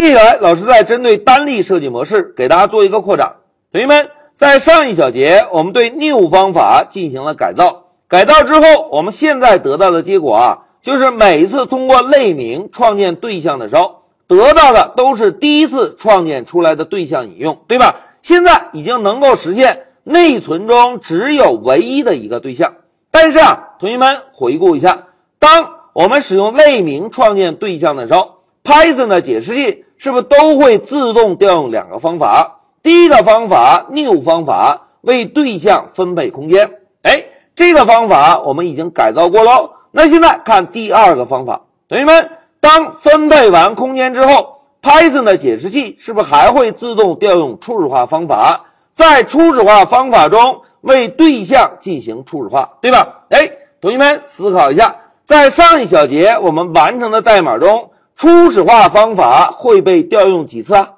接下来，老师再针对单例设计模式给大家做一个扩展。同学们，在上一小节我们对 new 方法进行了改造，改造之后，我们现在得到的结果啊，就是每一次通过类名创建对象的时候，得到的都是第一次创建出来的对象引用，对吧？现在已经能够实现内存中只有唯一的一个对象。但是啊，同学们回顾一下，当我们使用类名创建对象的时候，Python 的解释器。是不是都会自动调用两个方法？第一个方法 new 方法为对象分配空间，哎，这个方法我们已经改造过喽。那现在看第二个方法，同学们，当分配完空间之后，Python 的解释器是不是还会自动调用初始化方法，在初始化方法中为对象进行初始化，对吧？哎，同学们思考一下，在上一小节我们完成的代码中。初始化方法会被调用几次啊？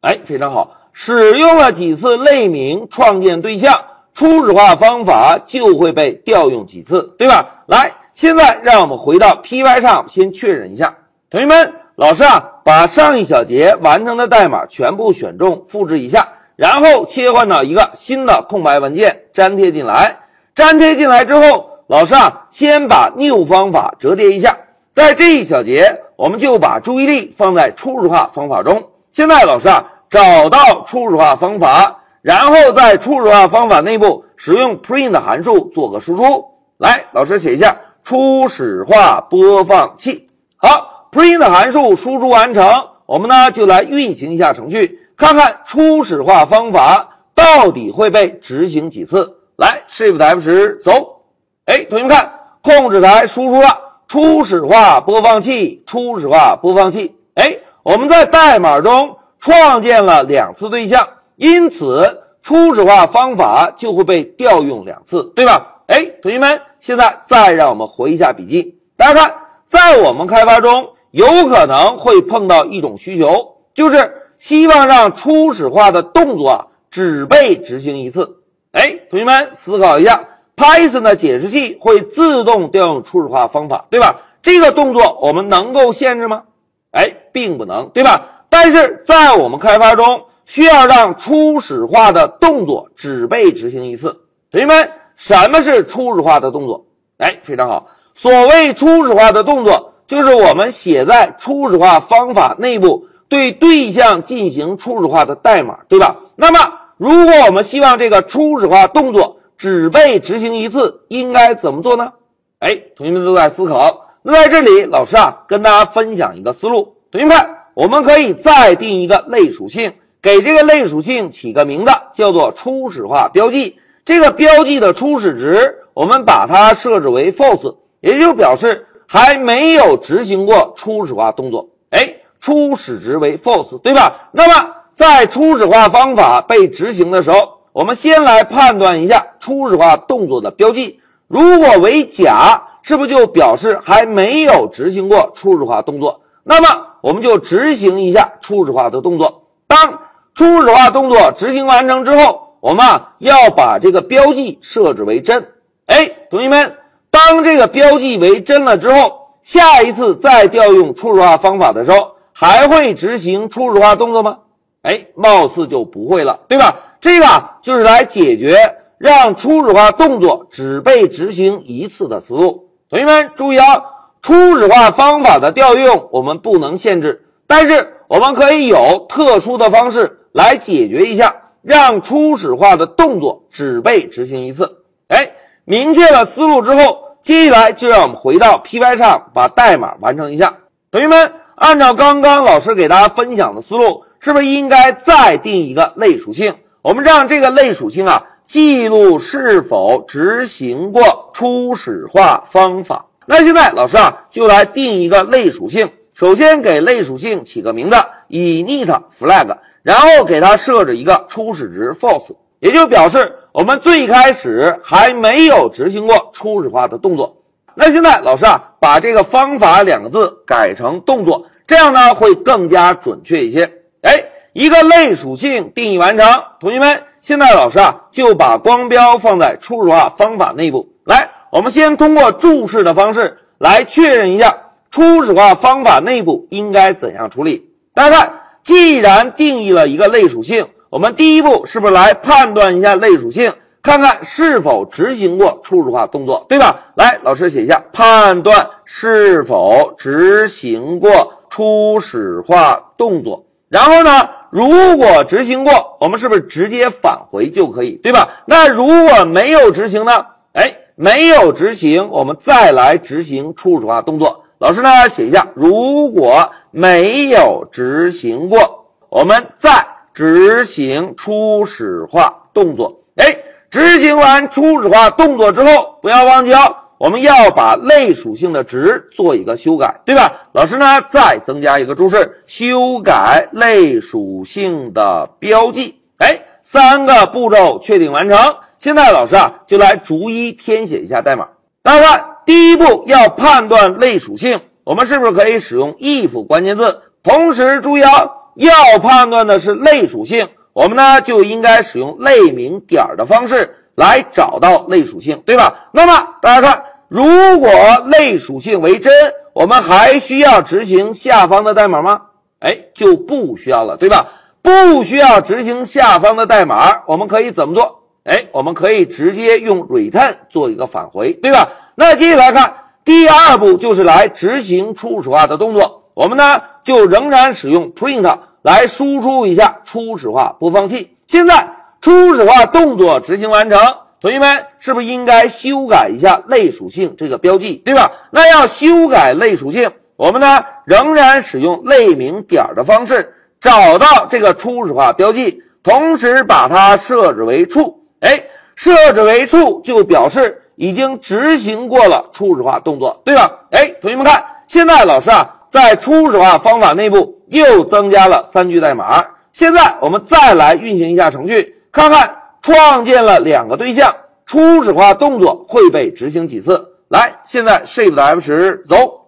哎，非常好，使用了几次类名创建对象，初始化方法就会被调用几次，对吧？来，现在让我们回到 Py 上先确认一下。同学们，老师啊，把上一小节完成的代码全部选中，复制一下，然后切换到一个新的空白文件，粘贴进来。粘贴进来之后，老师啊，先把 new 方法折叠一下。在这一小节，我们就把注意力放在初始化方法中。现在老师啊，找到初始化方法，然后在初始化方法内部使用 print 函数做个输出。来，老师写一下初始化播放器。好，print 函数输出完成，我们呢就来运行一下程序，看看初始化方法到底会被执行几次。来，Shift F 十走。哎，同学们看，控制台输出了。初始化播放器，初始化播放器。哎，我们在代码中创建了两次对象，因此初始化方法就会被调用两次，对吧？哎，同学们，现在再让我们回一下笔记。大家看，在我们开发中，有可能会碰到一种需求，就是希望让初始化的动作只被执行一次。哎，同学们思考一下。Python 的解释器会自动调用初始化方法，对吧？这个动作我们能够限制吗？哎，并不能，对吧？但是在我们开发中，需要让初始化的动作只被执行一次。同学们，什么是初始化的动作？哎，非常好。所谓初始化的动作，就是我们写在初始化方法内部对对象进行初始化的代码，对吧？那么，如果我们希望这个初始化动作，只被执行一次，应该怎么做呢？哎，同学们都在思考。那在这里，老师啊，跟大家分享一个思路。同学们，我们可以再定一个类属性，给这个类属性起个名字，叫做初始化标记。这个标记的初始值，我们把它设置为 false，也就表示还没有执行过初始化动作。哎，初始值为 false，对吧？那么在初始化方法被执行的时候。我们先来判断一下初始化动作的标记，如果为假，是不是就表示还没有执行过初始化动作？那么我们就执行一下初始化的动作。当初始化动作执行完成之后，我们要把这个标记设置为真。哎，同学们，当这个标记为真了之后，下一次再调用初始化方法的时候，还会执行初始化动作吗？哎，貌似就不会了，对吧？这个就是来解决让初始化动作只被执行一次的思路。同学们注意啊，初始化方法的调用我们不能限制，但是我们可以有特殊的方式来解决一下，让初始化的动作只被执行一次。哎，明确了思路之后，接下来就让我们回到 Py 上把代码完成一下。同学们，按照刚刚老师给大家分享的思路，是不是应该再定一个类属性？我们让这个类属性啊记录是否执行过初始化方法。那现在老师啊就来定一个类属性，首先给类属性起个名字，init flag，然后给它设置一个初始值 false，也就表示我们最开始还没有执行过初始化的动作。那现在老师啊把这个方法两个字改成动作，这样呢会更加准确一些。哎。一个类属性定义完成，同学们，现在老师啊就把光标放在初始化方法内部。来，我们先通过注释的方式来确认一下初始化方法内部应该怎样处理。大家看，既然定义了一个类属性，我们第一步是不是来判断一下类属性，看看是否执行过初始化动作，对吧？来，老师写一下，判断是否执行过初始化动作。然后呢，如果执行过，我们是不是直接返回就可以，对吧？那如果没有执行呢？哎，没有执行，我们再来执行初始化动作。老师呢写一下，如果没有执行过，我们再执行初始化动作。哎，执行完初始化动作之后，不要忘记哦，我们要把类属性的值做一个修改，对吧？老师呢再增加一个注释：修改类属性的标记。哎，三个步骤确定完成。现在老师啊就来逐一填写一下代码。大家看。第一步要判断类属性，我们是不是可以使用 if 关键字？同时注意啊，要判断的是类属性，我们呢就应该使用类名点儿的方式来找到类属性，对吧？那么大家看，如果类属性为真，我们还需要执行下方的代码吗？哎，就不需要了，对吧？不需要执行下方的代码，我们可以怎么做？哎，我们可以直接用 return 做一个返回，对吧？那接下来看第二步，就是来执行初始化的动作。我们呢就仍然使用 print 来输出一下初始化播放器。现在初始化动作执行完成，同学们是不是应该修改一下类属性这个标记，对吧？那要修改类属性，我们呢仍然使用类名点的方式找到这个初始化标记，同时把它设置为 true。哎，设置为 true 就表示。已经执行过了初始化动作，对吧？哎，同学们看，现在老师啊，在初始化方法内部又增加了三句代码。现在我们再来运行一下程序，看看创建了两个对象，初始化动作会被执行几次？来，现在 Shift F 十走。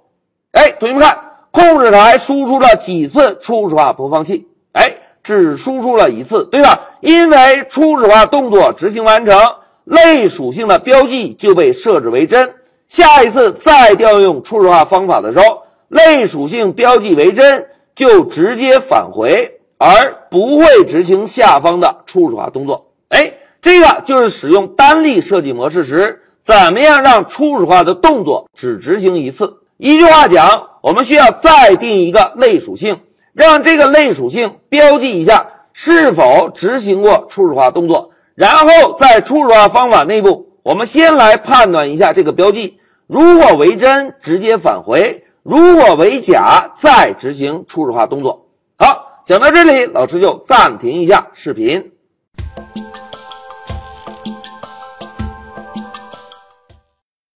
哎，同学们看，控制台输出了几次初始化播放器？哎，只输出了一次，对吧？因为初始化动作执行完成。类属性的标记就被设置为真，下一次再调用初始化方法的时候，类属性标记为真，就直接返回，而不会执行下方的初始化动作。哎，这个就是使用单例设计模式时，怎么样让初始化的动作只执行一次？一句话讲，我们需要再定一个类属性，让这个类属性标记一下是否执行过初始化动作。然后在初始化方法内部，我们先来判断一下这个标记，如果为真，直接返回；如果为假，再执行初始化动作。好，讲到这里，老师就暂停一下视频。